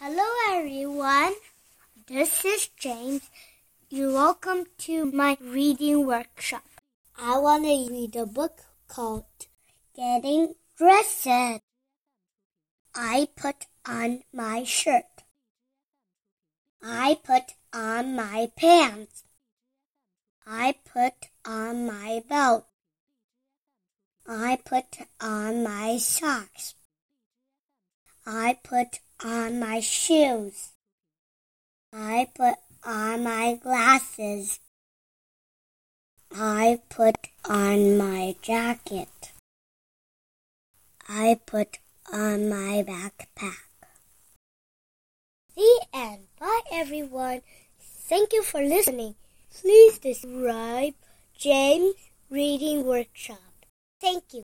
Hello, everyone. This is James. You're welcome to my reading workshop. I want to read a book called Getting Dressed. I put on my shirt. I put on my pants. I put on my belt. I put on my socks. I put on my shoes. I put on my glasses. I put on my jacket. I put on my backpack. The end. Bye, everyone. Thank you for listening. Please subscribe James Reading Workshop. Thank you.